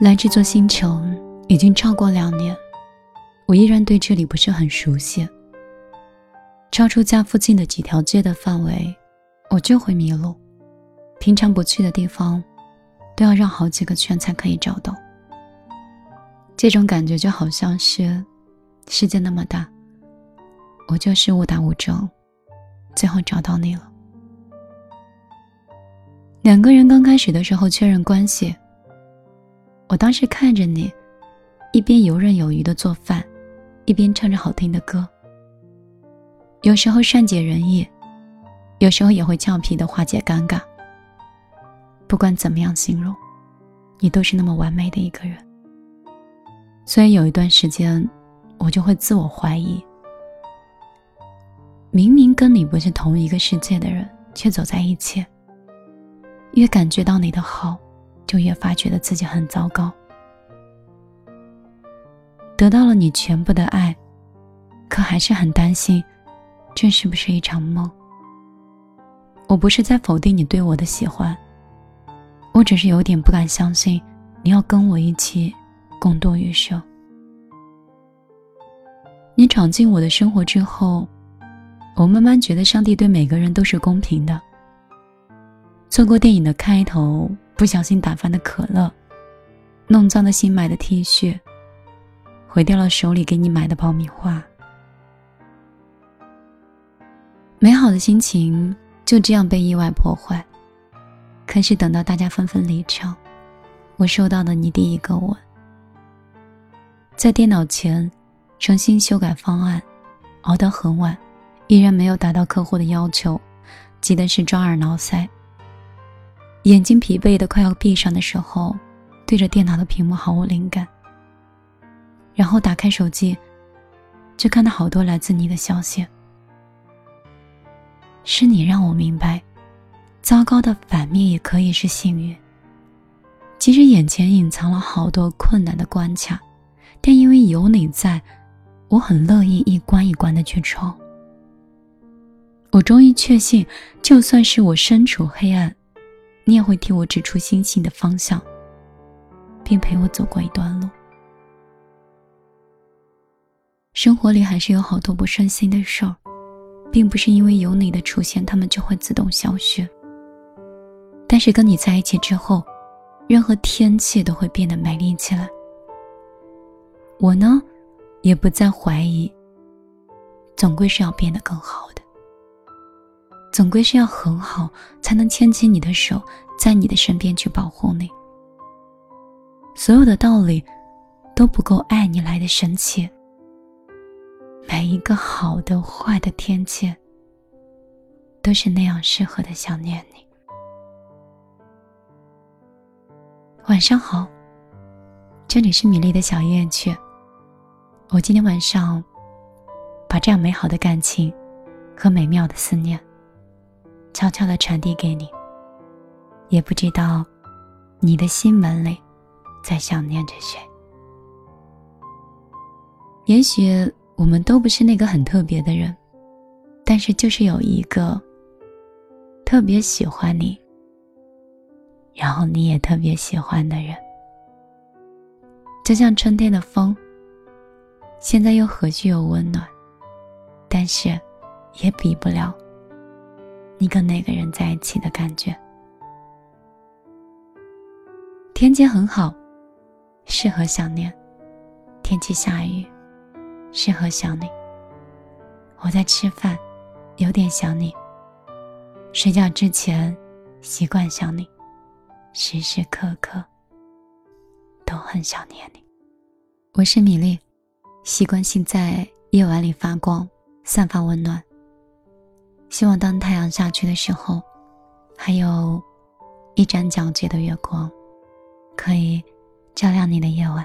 来这座星球已经超过两年，我依然对这里不是很熟悉。超出家附近的几条街的范围，我就会迷路。平常不去的地方，都要绕好几个圈才可以找到。这种感觉就好像是，世界那么大，我就是误打误撞，最后找到你了。两个人刚开始的时候确认关系。我当时看着你，一边游刃有余的做饭，一边唱着好听的歌。有时候善解人意，有时候也会俏皮的化解尴尬。不管怎么样形容，你都是那么完美的一个人。所以有一段时间，我就会自我怀疑：明明跟你不是同一个世界的人，却走在一起。越感觉到你的好。就越发觉得自己很糟糕，得到了你全部的爱，可还是很担心，这是不是一场梦？我不是在否定你对我的喜欢，我只是有点不敢相信你要跟我一起共度余生。你闯进我的生活之后，我慢慢觉得上帝对每个人都是公平的。错过电影的开头。不小心打翻的可乐，弄脏了新买的 T 恤，毁掉了手里给你买的爆米花，美好的心情就这样被意外破坏。可是等到大家纷纷离场，我收到了你第一个吻，在电脑前重新修改方案，熬得很晚，依然没有达到客户的要求，急的是抓耳挠腮。眼睛疲惫的快要闭上的时候，对着电脑的屏幕毫无灵感。然后打开手机，就看到好多来自你的消息。是你让我明白，糟糕的反面也可以是幸运。即使眼前隐藏了好多困难的关卡，但因为有你在，我很乐意一关一关的去闯。我终于确信，就算是我身处黑暗。你也会替我指出星星的方向，并陪我走过一段路。生活里还是有好多不顺心的事儿，并不是因为有你的出现，他们就会自动消失。但是跟你在一起之后，任何天气都会变得美丽起来。我呢，也不再怀疑，总归是要变得更好的。总归是要很好，才能牵起你的手，在你的身边去保护你。所有的道理都不够爱你来的神奇。每一个好的、坏的天气，都是那样适合的想念你。晚上好，这里是米粒的小夜曲。我今天晚上把这样美好的感情和美妙的思念。悄悄的传递给你，也不知道你的心门里在想念着谁。也许我们都不是那个很特别的人，但是就是有一个特别喜欢你，然后你也特别喜欢的人，就像春天的风，现在又何须有温暖，但是也比不了。你跟那个人在一起的感觉。天气很好，适合想念；天气下雨，适合想你。我在吃饭，有点想你。睡觉之前，习惯想你，时时刻刻都很想念你。我是米粒，习惯性在夜晚里发光，散发温暖。希望当太阳下去的时候，还有一盏皎洁的月光，可以照亮你的夜晚。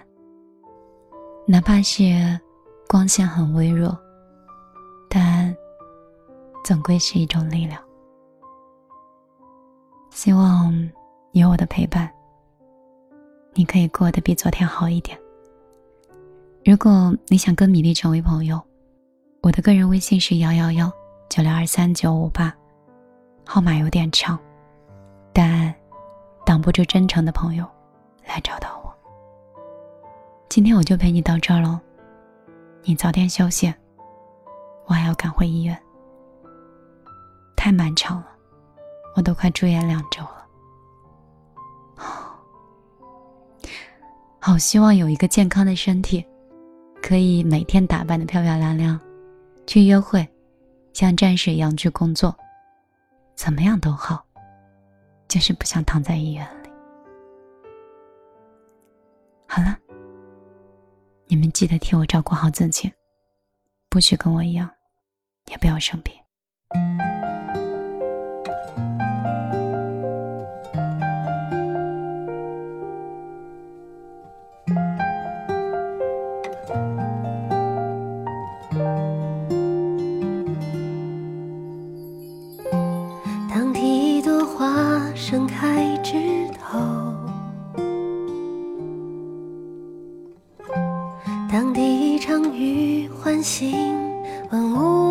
哪怕是光线很微弱，但总归是一种力量。希望有我的陪伴，你可以过得比昨天好一点。如果你想跟米粒成为朋友，我的个人微信是幺幺幺。九六二三九五八，号码有点长，但挡不住真诚的朋友来找到我。今天我就陪你到这儿了，你早点休息，我还要赶回医院。太漫长了，我都快住院两周了。好希望有一个健康的身体，可以每天打扮的漂漂亮亮，去约会，像战士一样去工作，怎么样都好，就是不想躺在医院里。好了，你们记得替我照顾好自己，不许跟我一样，也不要生病。当第一场雨唤醒万物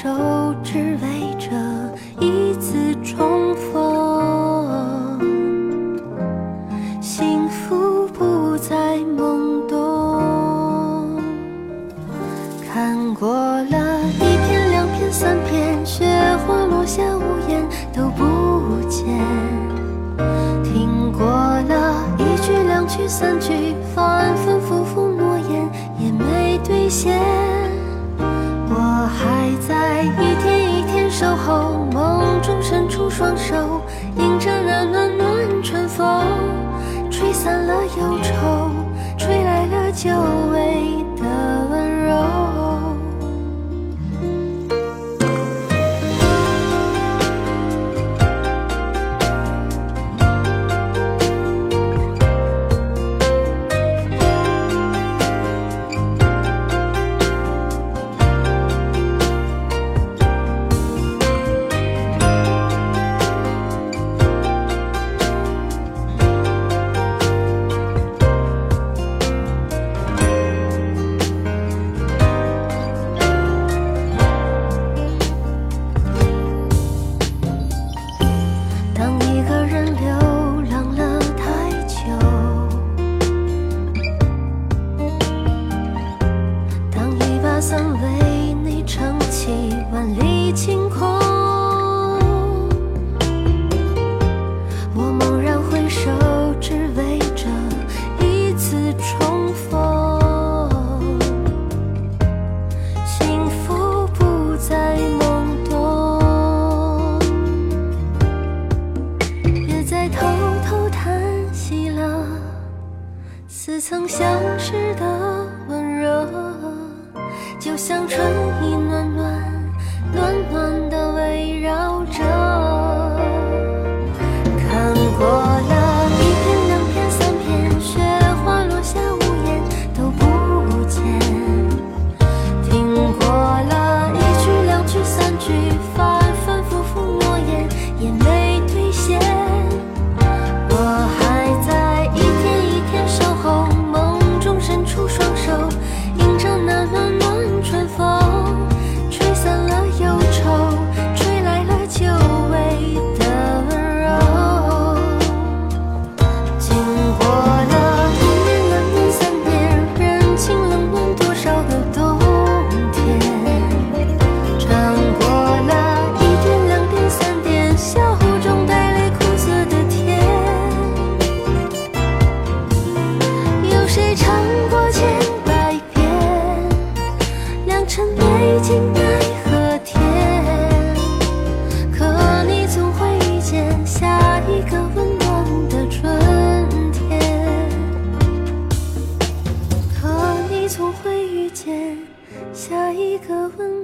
手指纹。似曾相识的温柔就像春意暖暖可个吻。